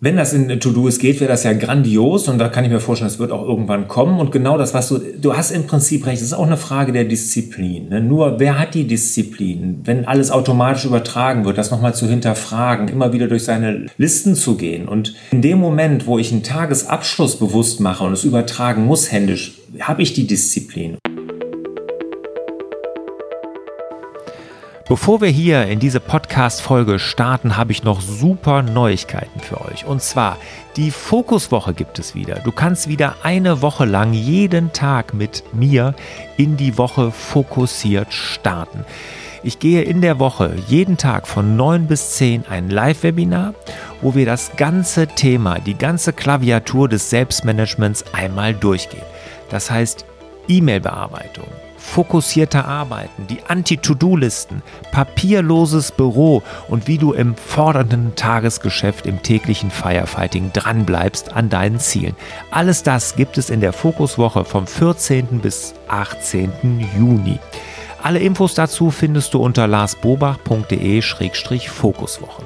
Wenn das in To-Do's geht, wäre das ja grandios und da kann ich mir vorstellen, es wird auch irgendwann kommen. Und genau das, was du, du hast im Prinzip recht, es ist auch eine Frage der Disziplin. Ne? Nur wer hat die Disziplin, wenn alles automatisch übertragen wird, das nochmal zu hinterfragen, immer wieder durch seine Listen zu gehen. Und in dem Moment, wo ich einen Tagesabschluss bewusst mache und es übertragen muss händisch, habe ich die Disziplin. Bevor wir hier in diese Podcast-Folge starten, habe ich noch super Neuigkeiten für euch. Und zwar, die Fokuswoche gibt es wieder. Du kannst wieder eine Woche lang jeden Tag mit mir in die Woche fokussiert starten. Ich gehe in der Woche jeden Tag von 9 bis 10 ein Live-Webinar, wo wir das ganze Thema, die ganze Klaviatur des Selbstmanagements einmal durchgehen. Das heißt E-Mail-Bearbeitung, fokussierter Arbeiten, die Anti-To-Do-Listen, papierloses Büro und wie du im fordernden Tagesgeschäft im täglichen Firefighting dranbleibst an deinen Zielen. Alles das gibt es in der Fokuswoche vom 14. bis 18. Juni. Alle Infos dazu findest du unter larsbobach.de-fokuswoche.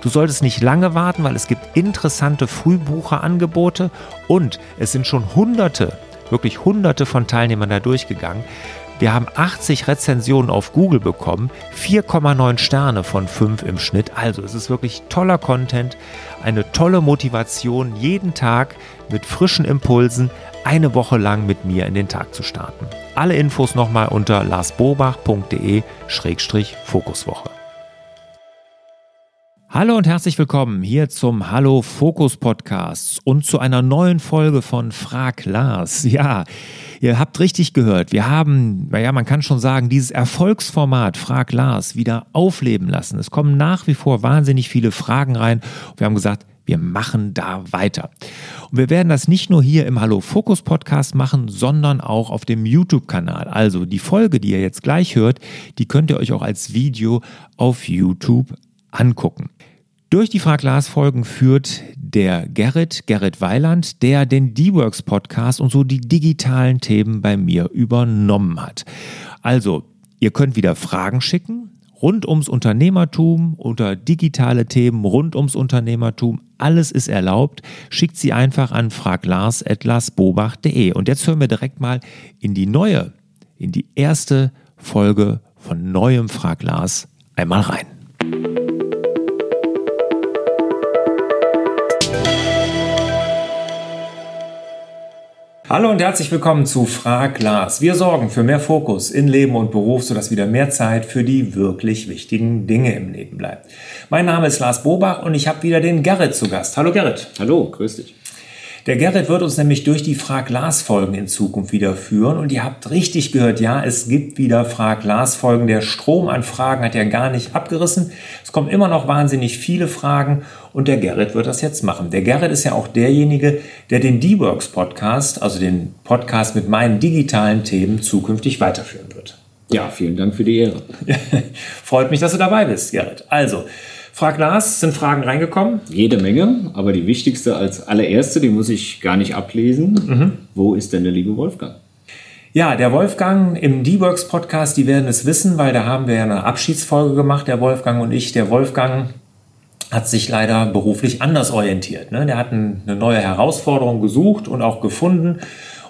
Du solltest nicht lange warten, weil es gibt interessante Frühbucherangebote und es sind schon hunderte wirklich hunderte von Teilnehmern da durchgegangen. Wir haben 80 Rezensionen auf Google bekommen, 4,9 Sterne von 5 im Schnitt. Also es ist wirklich toller Content, eine tolle Motivation, jeden Tag mit frischen Impulsen eine Woche lang mit mir in den Tag zu starten. Alle Infos nochmal unter larsbobach.de-fokuswoche. Hallo und herzlich willkommen hier zum Hallo Fokus Podcast und zu einer neuen Folge von Frag Lars. Ja, ihr habt richtig gehört. Wir haben, naja, man kann schon sagen, dieses Erfolgsformat Frag Lars wieder aufleben lassen. Es kommen nach wie vor wahnsinnig viele Fragen rein. Wir haben gesagt, wir machen da weiter. Und wir werden das nicht nur hier im Hallo Fokus Podcast machen, sondern auch auf dem YouTube-Kanal. Also die Folge, die ihr jetzt gleich hört, die könnt ihr euch auch als Video auf YouTube angucken. Durch die Frag-Lars-Folgen führt der Gerrit, Gerrit Weiland, der den D-Works Podcast und so die digitalen Themen bei mir übernommen hat. Also, ihr könnt wieder Fragen schicken rund ums Unternehmertum oder digitale Themen rund ums Unternehmertum. Alles ist erlaubt. Schickt sie einfach an fraglars.larsbobach.de. Und jetzt hören wir direkt mal in die neue, in die erste Folge von neuem Frag Lars einmal rein. Hallo und herzlich willkommen zu Frag Lars. Wir sorgen für mehr Fokus in Leben und Beruf, sodass wieder mehr Zeit für die wirklich wichtigen Dinge im Leben bleibt. Mein Name ist Lars Bobach und ich habe wieder den Gerrit zu Gast. Hallo Gerrit. Hallo, grüß dich. Der Gerrit wird uns nämlich durch die Frag-Lars-Folgen in Zukunft wieder führen. Und ihr habt richtig gehört, ja, es gibt wieder Frag-Lars-Folgen. Der Strom an Fragen hat ja gar nicht abgerissen. Es kommen immer noch wahnsinnig viele Fragen und der Gerrit wird das jetzt machen. Der Gerrit ist ja auch derjenige, der den D-Works Podcast, also den Podcast mit meinen digitalen Themen, zukünftig weiterführen wird. Ja, vielen Dank für die Ehre. Freut mich, dass du dabei bist, Gerrit. Also, Frag Lars, sind Fragen reingekommen? Jede Menge, aber die wichtigste als allererste, die muss ich gar nicht ablesen. Mhm. Wo ist denn der liebe Wolfgang? Ja, der Wolfgang im D-Works Podcast, die werden es wissen, weil da haben wir ja eine Abschiedsfolge gemacht, der Wolfgang und ich. Der Wolfgang hat sich leider beruflich anders orientiert. Ne? Der hat eine neue Herausforderung gesucht und auch gefunden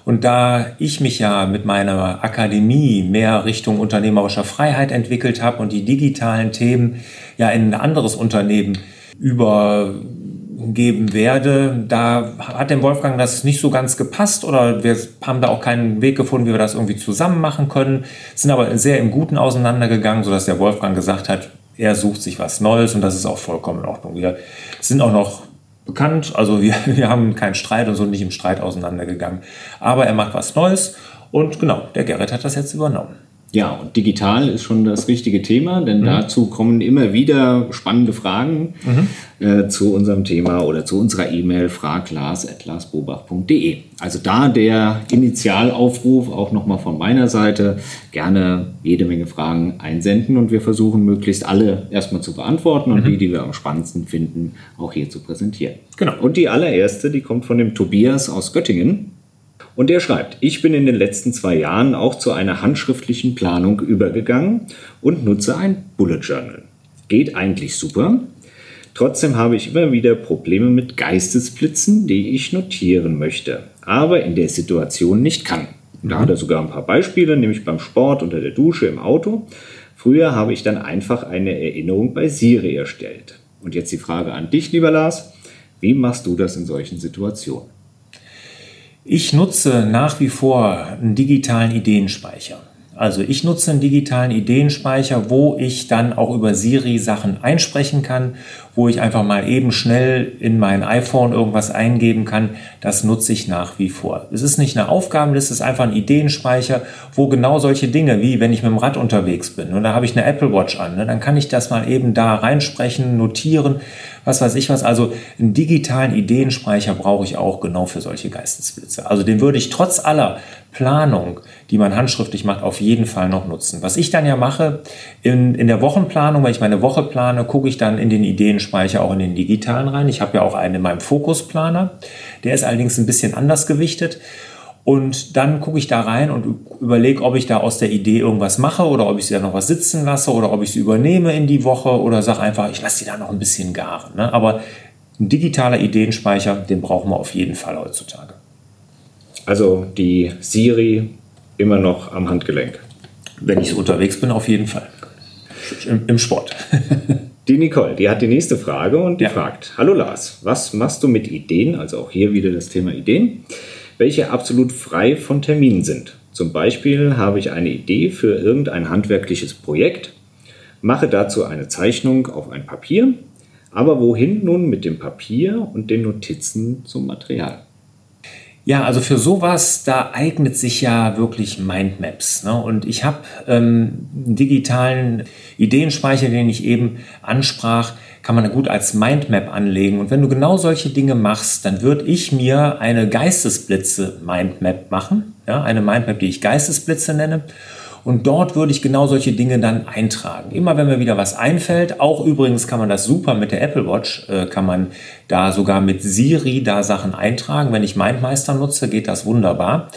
und da ich mich ja mit meiner Akademie mehr Richtung unternehmerischer Freiheit entwickelt habe und die digitalen Themen ja in ein anderes Unternehmen übergeben werde, da hat dem Wolfgang das nicht so ganz gepasst oder wir haben da auch keinen Weg gefunden, wie wir das irgendwie zusammen machen können, sind aber sehr im Guten auseinandergegangen, sodass der Wolfgang gesagt hat, er sucht sich was Neues und das ist auch vollkommen in Ordnung. Wir sind auch noch bekannt. Also wir, wir haben keinen Streit und so nicht im Streit auseinandergegangen. Aber er macht was Neues und genau, der Gerrit hat das jetzt übernommen. Ja, und digital ist schon das richtige Thema, denn mhm. dazu kommen immer wieder spannende Fragen mhm. äh, zu unserem Thema oder zu unserer E-Mail fraglars.larsbobach.de. Also da der Initialaufruf auch nochmal von meiner Seite, gerne jede Menge Fragen einsenden und wir versuchen möglichst alle erstmal zu beantworten und mhm. die, die wir am spannendsten finden, auch hier zu präsentieren. Genau. Und die allererste, die kommt von dem Tobias aus Göttingen. Und der schreibt, ich bin in den letzten zwei Jahren auch zu einer handschriftlichen Planung übergegangen und nutze ein Bullet Journal. Geht eigentlich super. Trotzdem habe ich immer wieder Probleme mit Geistesblitzen, die ich notieren möchte, aber in der Situation nicht kann. Da hat er sogar ein paar Beispiele, nämlich beim Sport, unter der Dusche, im Auto. Früher habe ich dann einfach eine Erinnerung bei Siri erstellt. Und jetzt die Frage an dich, lieber Lars. Wie machst du das in solchen Situationen? Ich nutze nach wie vor einen digitalen Ideenspeicher. Also ich nutze einen digitalen Ideenspeicher, wo ich dann auch über Siri Sachen einsprechen kann, wo ich einfach mal eben schnell in mein iPhone irgendwas eingeben kann. Das nutze ich nach wie vor. Es ist nicht eine Aufgabenliste, es ist einfach ein Ideenspeicher, wo genau solche Dinge, wie wenn ich mit dem Rad unterwegs bin und da habe ich eine Apple Watch an, ne, dann kann ich das mal eben da reinsprechen, notieren, was weiß ich was. Also einen digitalen Ideenspeicher brauche ich auch genau für solche Geistesblitze. Also den würde ich trotz aller Planung, die man handschriftlich macht, auf jeden Fall noch nutzen. Was ich dann ja mache, in, in der Wochenplanung, wenn ich meine Woche plane, gucke ich dann in den Ideenspeicher auch in den digitalen rein. Ich habe ja auch einen in meinem Fokusplaner. Der ist allerdings ein bisschen anders gewichtet. Und dann gucke ich da rein und überlege, ob ich da aus der Idee irgendwas mache oder ob ich sie da noch was sitzen lasse oder ob ich sie übernehme in die Woche oder sage einfach, ich lasse sie da noch ein bisschen garen. Ne? Aber ein digitaler Ideenspeicher, den brauchen wir auf jeden Fall heutzutage. Also die Siri immer noch am Handgelenk. Wenn ich so unterwegs bin, auf jeden Fall. Im, im Sport. die Nicole, die hat die nächste Frage und die ja. fragt: Hallo Lars, was machst du mit Ideen? Also auch hier wieder das Thema Ideen, welche absolut frei von Terminen sind. Zum Beispiel habe ich eine Idee für irgendein handwerkliches Projekt, mache dazu eine Zeichnung auf ein Papier, aber wohin nun mit dem Papier und den Notizen zum Material? Ja, also für sowas, da eignet sich ja wirklich Mindmaps. Ne? Und ich habe ähm, einen digitalen Ideenspeicher, den ich eben ansprach, kann man gut als Mindmap anlegen. Und wenn du genau solche Dinge machst, dann würde ich mir eine Geistesblitze-Mindmap machen. Ja, eine Mindmap, die ich Geistesblitze nenne. Und dort würde ich genau solche Dinge dann eintragen. Immer wenn mir wieder was einfällt, auch übrigens kann man das super mit der Apple Watch, äh, kann man da sogar mit Siri da Sachen eintragen. Wenn ich Mindmeister nutze, geht das wunderbar.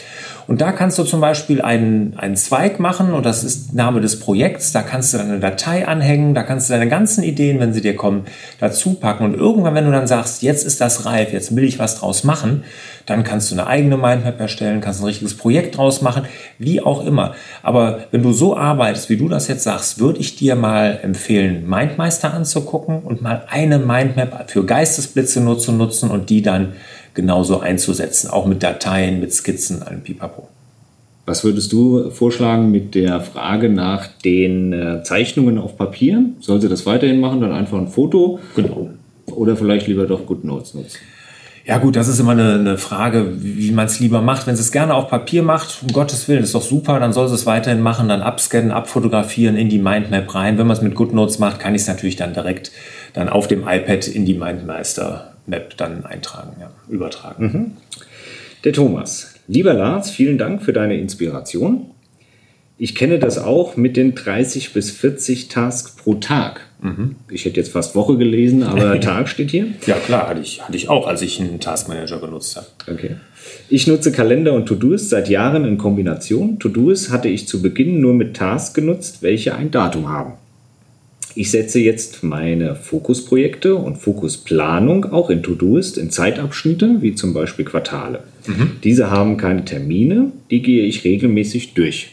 Und da kannst du zum Beispiel einen, einen Zweig machen und das ist Name des Projekts. Da kannst du dann eine Datei anhängen, da kannst du deine ganzen Ideen, wenn sie dir kommen, dazu packen. Und irgendwann, wenn du dann sagst, jetzt ist das reif, jetzt will ich was draus machen, dann kannst du eine eigene Mindmap erstellen, kannst ein richtiges Projekt draus machen, wie auch immer. Aber wenn du so arbeitest, wie du das jetzt sagst, würde ich dir mal empfehlen, Mindmeister anzugucken und mal eine Mindmap für Geistesblitze nutzen, nutzen und die dann genauso einzusetzen, auch mit Dateien, mit Skizzen, allem Pipapo. Was würdest du vorschlagen mit der Frage nach den äh, Zeichnungen auf Papier? Soll sie das weiterhin machen, dann einfach ein Foto? Genau. Oder vielleicht lieber doch GoodNotes nutzen? Ja gut, das ist immer eine, eine Frage, wie man es lieber macht. Wenn sie es gerne auf Papier macht, um Gottes Willen, ist doch super, dann soll sie es weiterhin machen, dann abscannen, abfotografieren, in die Mindmap rein. Wenn man es mit GoodNotes macht, kann ich es natürlich dann direkt dann auf dem iPad in die Mindmeister-Map dann eintragen, ja, übertragen. Mhm. Der Thomas. Lieber Lars, vielen Dank für deine Inspiration. Ich kenne das auch mit den 30 bis 40 Tasks pro Tag. Mhm. Ich hätte jetzt fast Woche gelesen, aber Tag steht hier. Ja, klar, hatte ich, hatte ich auch, als ich einen Taskmanager benutzt habe. Okay. Ich nutze Kalender und To-Doist seit Jahren in Kombination. To-Doist hatte ich zu Beginn nur mit Tasks genutzt, welche ein Datum haben. Ich setze jetzt meine Fokusprojekte und Fokusplanung auch in To-Doist in Zeitabschnitte, wie zum Beispiel Quartale. Mhm. Diese haben keine Termine, die gehe ich regelmäßig durch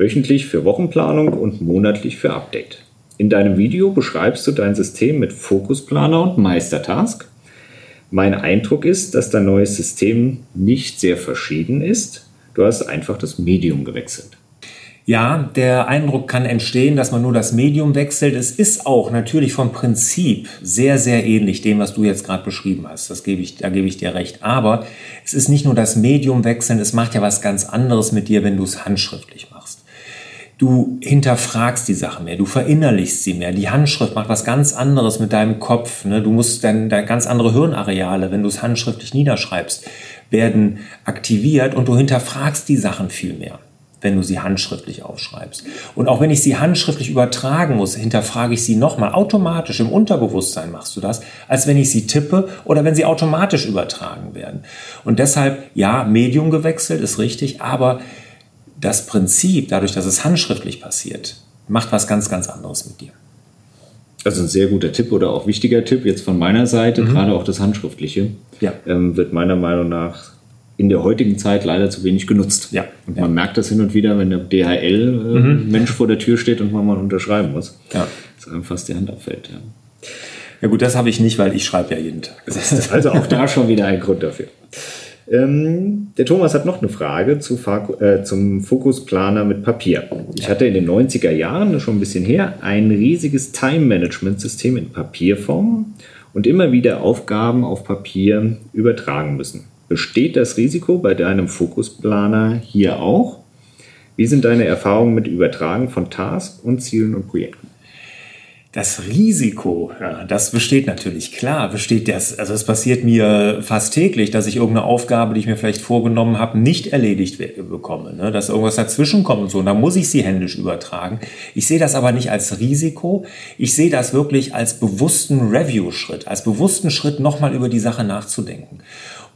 wöchentlich für Wochenplanung und monatlich für Update. In deinem Video beschreibst du dein System mit Fokusplaner und Meistertask. Mein Eindruck ist, dass dein neues System nicht sehr verschieden ist. Du hast einfach das Medium gewechselt. Ja, der Eindruck kann entstehen, dass man nur das Medium wechselt. Es ist auch natürlich vom Prinzip sehr, sehr ähnlich dem, was du jetzt gerade beschrieben hast. Das gebe ich, da gebe ich dir recht. Aber es ist nicht nur das Medium wechseln, es macht ja was ganz anderes mit dir, wenn du es handschriftlich machst. Du hinterfragst die Sachen mehr, du verinnerlichst sie mehr. Die Handschrift macht was ganz anderes mit deinem Kopf. Ne? Du musst dann, ganz andere Hirnareale, wenn du es handschriftlich niederschreibst, werden aktiviert und du hinterfragst die Sachen viel mehr wenn du sie handschriftlich aufschreibst. Und auch wenn ich sie handschriftlich übertragen muss, hinterfrage ich sie nochmal. Automatisch im Unterbewusstsein machst du das, als wenn ich sie tippe oder wenn sie automatisch übertragen werden. Und deshalb, ja, Medium gewechselt ist richtig, aber das Prinzip, dadurch, dass es handschriftlich passiert, macht was ganz, ganz anderes mit dir. Also ein sehr guter Tipp oder auch wichtiger Tipp jetzt von meiner Seite, mhm. gerade auch das Handschriftliche, ja. ähm, wird meiner Meinung nach in der heutigen Zeit leider zu wenig genutzt. Ja. Und man ja. merkt das hin und wieder, wenn der DHL-Mensch äh, mhm. vor der Tür steht und man mal unterschreiben muss. Ja. Dass einem fast die Hand abfällt. Ja. Ja gut, das habe ich nicht, weil ich schreibe ja jeden Tag. Also auch da schon wieder ein Grund dafür. Ähm, der Thomas hat noch eine Frage zu, äh, zum Fokusplaner mit Papier. Ich hatte in den 90er Jahren, schon ein bisschen her, ein riesiges Time-Management-System in Papierform und immer wieder Aufgaben auf Papier übertragen müssen. Besteht das Risiko bei deinem Fokusplaner hier auch? Wie sind deine Erfahrungen mit Übertragen von Tasks und Zielen und Projekten? Das Risiko, ja, das besteht natürlich, klar, besteht das. Also es passiert mir fast täglich, dass ich irgendeine Aufgabe, die ich mir vielleicht vorgenommen habe, nicht erledigt bekomme. Ne? Dass irgendwas dazwischen kommt und so. Und dann muss ich sie händisch übertragen. Ich sehe das aber nicht als Risiko. Ich sehe das wirklich als bewussten Review-Schritt, als bewussten Schritt, nochmal über die Sache nachzudenken.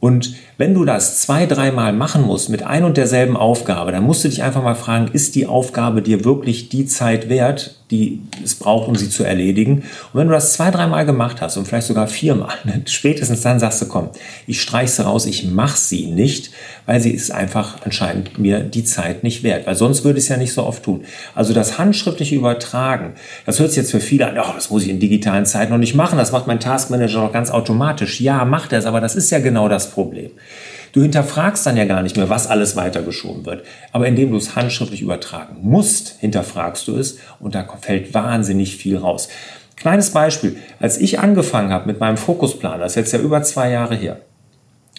Und wenn du das zwei, dreimal machen musst mit ein und derselben Aufgabe, dann musst du dich einfach mal fragen, ist die Aufgabe dir wirklich die Zeit wert, die es braucht, um sie zu erledigen? Und wenn du das zwei, dreimal gemacht hast und vielleicht sogar viermal, spätestens dann sagst du, komm, ich streich sie raus, ich mache sie nicht, weil sie ist einfach anscheinend mir die Zeit nicht wert, weil sonst würde ich es ja nicht so oft tun. Also das handschriftliche Übertragen, das hört sich jetzt für viele an, oh, das muss ich in digitalen Zeiten noch nicht machen, das macht mein Taskmanager noch ganz automatisch. Ja, macht er es, aber das ist ja genau das Problem. Du hinterfragst dann ja gar nicht mehr, was alles weitergeschoben wird. Aber indem du es handschriftlich übertragen musst, hinterfragst du es und da fällt wahnsinnig viel raus. Kleines Beispiel. Als ich angefangen habe mit meinem Fokusplan, das ist jetzt ja über zwei Jahre her,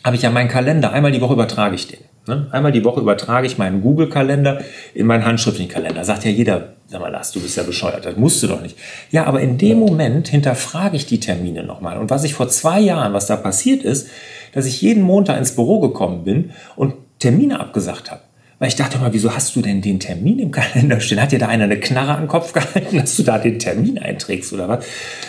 habe ich ja meinen Kalender, einmal die Woche übertrage ich den. Ne? Einmal die Woche übertrage ich meinen Google-Kalender in meinen handschriftlichen Kalender. Sagt ja jeder, sag mal, Lars, du bist ja bescheuert, das musst du doch nicht. Ja, aber in dem Moment hinterfrage ich die Termine nochmal. Und was ich vor zwei Jahren, was da passiert ist, dass ich jeden Montag ins Büro gekommen bin und Termine abgesagt habe. Weil ich dachte mal, wieso hast du denn den Termin im Kalender stehen? Hat dir da einer eine Knarre an den Kopf gehalten, dass du da den Termin einträgst oder was?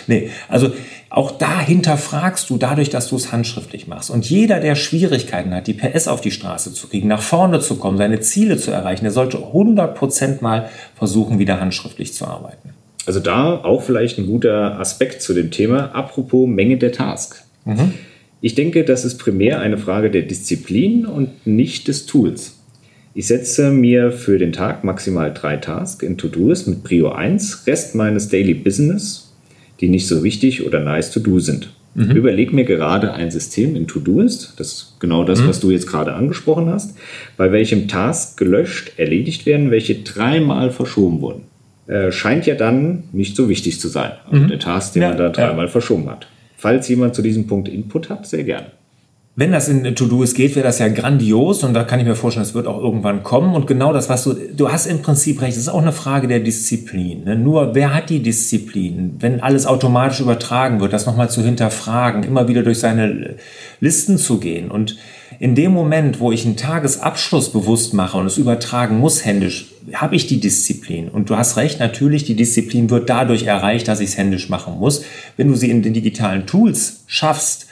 Nee, also auch dahinter fragst du dadurch, dass du es handschriftlich machst. Und jeder, der Schwierigkeiten hat, die PS auf die Straße zu kriegen, nach vorne zu kommen, seine Ziele zu erreichen, der sollte 100% mal versuchen, wieder handschriftlich zu arbeiten. Also da auch vielleicht ein guter Aspekt zu dem Thema. Apropos Menge der Task. Mhm. Ich denke, das ist primär eine Frage der Disziplin und nicht des Tools. Ich setze mir für den Tag maximal drei Tasks in To-Dos mit Prio 1, Rest meines Daily Business, die nicht so wichtig oder nice to do sind. Mhm. Überleg mir gerade ein System in To-Doist, das ist genau das, mhm. was du jetzt gerade angesprochen hast, bei welchem Task gelöscht, erledigt werden, welche dreimal verschoben wurden. Äh, scheint ja dann nicht so wichtig zu sein, also mhm. der Task, den ja, man da dreimal ja. verschoben hat. Falls jemand zu diesem Punkt Input hat, sehr gerne. Wenn das in To-Do's geht, wäre das ja grandios und da kann ich mir vorstellen, es wird auch irgendwann kommen. Und genau das, was du, du hast im Prinzip recht, es ist auch eine Frage der Disziplin. Ne? Nur wer hat die Disziplin, wenn alles automatisch übertragen wird, das nochmal zu hinterfragen, immer wieder durch seine Listen zu gehen. Und in dem Moment, wo ich einen Tagesabschluss bewusst mache und es übertragen muss händisch, habe ich die Disziplin. Und du hast recht, natürlich, die Disziplin wird dadurch erreicht, dass ich es händisch machen muss. Wenn du sie in den digitalen Tools schaffst,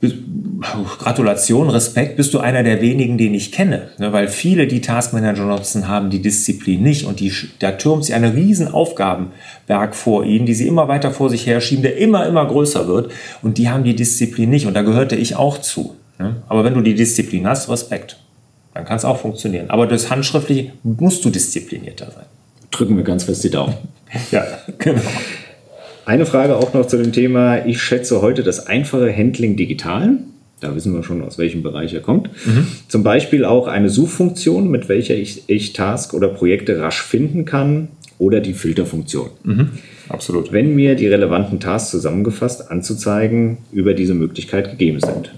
Gratulation, Respekt, bist du einer der wenigen, den ich kenne. Ne, weil viele, die Taskmanager nutzen, haben die Disziplin nicht. Und die, da türmt sich ein riesen Aufgabenberg vor ihnen, die sie immer weiter vor sich herschieben, der immer, immer größer wird. Und die haben die Disziplin nicht. Und da gehörte ich auch zu. Ne. Aber wenn du die Disziplin hast, Respekt. Dann kann es auch funktionieren. Aber das Handschriftliche musst du disziplinierter sein. Drücken wir ganz fest die Daumen. ja, genau. Eine Frage auch noch zu dem Thema. Ich schätze heute das einfache Handling digital. Da wissen wir schon, aus welchem Bereich er kommt. Mhm. Zum Beispiel auch eine Suchfunktion, mit welcher ich, ich Task oder Projekte rasch finden kann oder die Filterfunktion. Mhm. Absolut. Wenn mir die relevanten Tasks zusammengefasst anzuzeigen über diese Möglichkeit gegeben sind.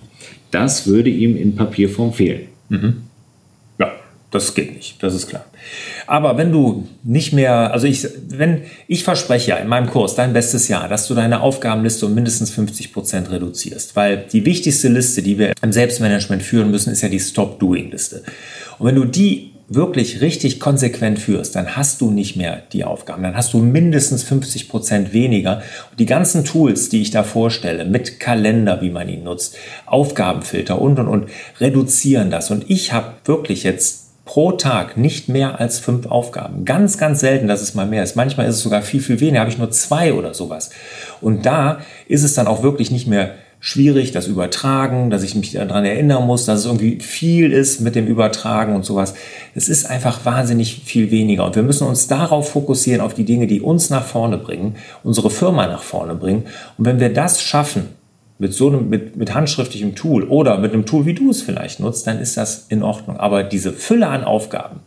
Das würde ihm in Papierform fehlen. Mhm. Das geht nicht, das ist klar. Aber wenn du nicht mehr, also ich, wenn, ich verspreche ja in meinem Kurs dein bestes Jahr, dass du deine Aufgabenliste um mindestens 50 Prozent reduzierst. Weil die wichtigste Liste, die wir im Selbstmanagement führen müssen, ist ja die Stop-Doing-Liste. Und wenn du die wirklich richtig konsequent führst, dann hast du nicht mehr die Aufgaben. Dann hast du mindestens 50 Prozent weniger. Und die ganzen Tools, die ich da vorstelle, mit Kalender, wie man ihn nutzt, Aufgabenfilter und, und, und, reduzieren das. Und ich habe wirklich jetzt pro Tag nicht mehr als fünf Aufgaben. Ganz, ganz selten, dass es mal mehr ist. Manchmal ist es sogar viel, viel weniger. Habe ich nur zwei oder sowas. Und da ist es dann auch wirklich nicht mehr schwierig, das Übertragen, dass ich mich daran erinnern muss, dass es irgendwie viel ist mit dem Übertragen und sowas. Es ist einfach wahnsinnig viel weniger. Und wir müssen uns darauf fokussieren, auf die Dinge, die uns nach vorne bringen, unsere Firma nach vorne bringen. Und wenn wir das schaffen, mit so einem, mit, mit handschriftlichem Tool oder mit einem Tool, wie du es vielleicht nutzt, dann ist das in Ordnung. Aber diese Fülle an Aufgaben,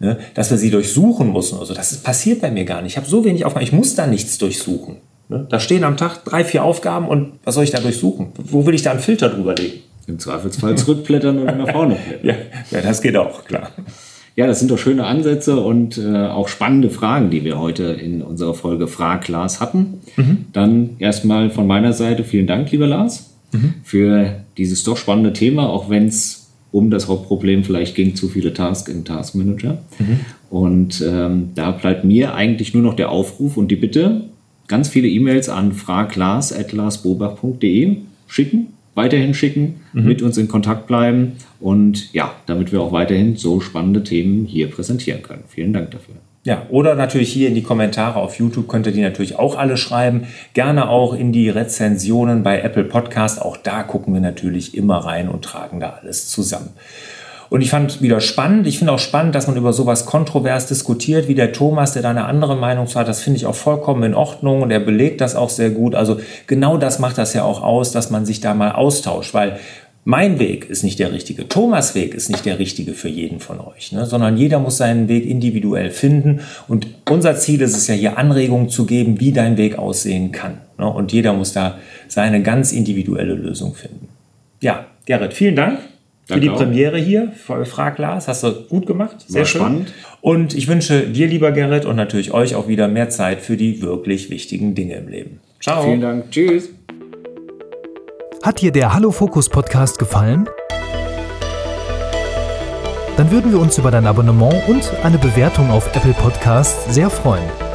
ne, dass wir sie durchsuchen müssen, also das ist, passiert bei mir gar nicht. Ich habe so wenig Aufgaben, ich muss da nichts durchsuchen. Ne? Da stehen am Tag drei, vier Aufgaben und was soll ich da durchsuchen? Wo will ich da einen Filter drüber legen? Im Zweifelsfall zurückblättern und nach vorne blättern. ja, ja, das geht auch, klar. Ja, das sind doch schöne Ansätze und äh, auch spannende Fragen, die wir heute in unserer Folge Frag Lars hatten. Mhm. Dann erstmal von meiner Seite vielen Dank, lieber Lars, mhm. für dieses doch spannende Thema, auch wenn es um das Hauptproblem vielleicht ging, zu viele Tasks im Task Manager. Mhm. Und ähm, da bleibt mir eigentlich nur noch der Aufruf und die Bitte, ganz viele E-Mails an fraglars.larsbobach.de schicken, weiterhin schicken, mhm. mit uns in Kontakt bleiben und ja, damit wir auch weiterhin so spannende Themen hier präsentieren können. Vielen Dank dafür. Ja, oder natürlich hier in die Kommentare auf YouTube könnt ihr die natürlich auch alle schreiben. Gerne auch in die Rezensionen bei Apple Podcast. Auch da gucken wir natürlich immer rein und tragen da alles zusammen. Und ich fand wieder spannend. Ich finde auch spannend, dass man über sowas kontrovers diskutiert, wie der Thomas, der da eine andere Meinung zu hat. Das finde ich auch vollkommen in Ordnung und er belegt das auch sehr gut. Also genau das macht das ja auch aus, dass man sich da mal austauscht, weil mein Weg ist nicht der richtige, Thomas Weg ist nicht der richtige für jeden von euch, ne? sondern jeder muss seinen Weg individuell finden. Und unser Ziel ist es ja hier Anregungen zu geben, wie dein Weg aussehen kann. Ne? Und jeder muss da seine ganz individuelle Lösung finden. Ja, Gerrit, vielen Dank für die auch. Premiere hier. Frag Lars, hast du gut gemacht. Sehr War schön. spannend. Und ich wünsche dir, lieber Gerrit, und natürlich euch auch wieder mehr Zeit für die wirklich wichtigen Dinge im Leben. Ciao. Vielen Dank. Tschüss. Hat dir der Hallo Fokus Podcast gefallen? Dann würden wir uns über dein Abonnement und eine Bewertung auf Apple Podcasts sehr freuen.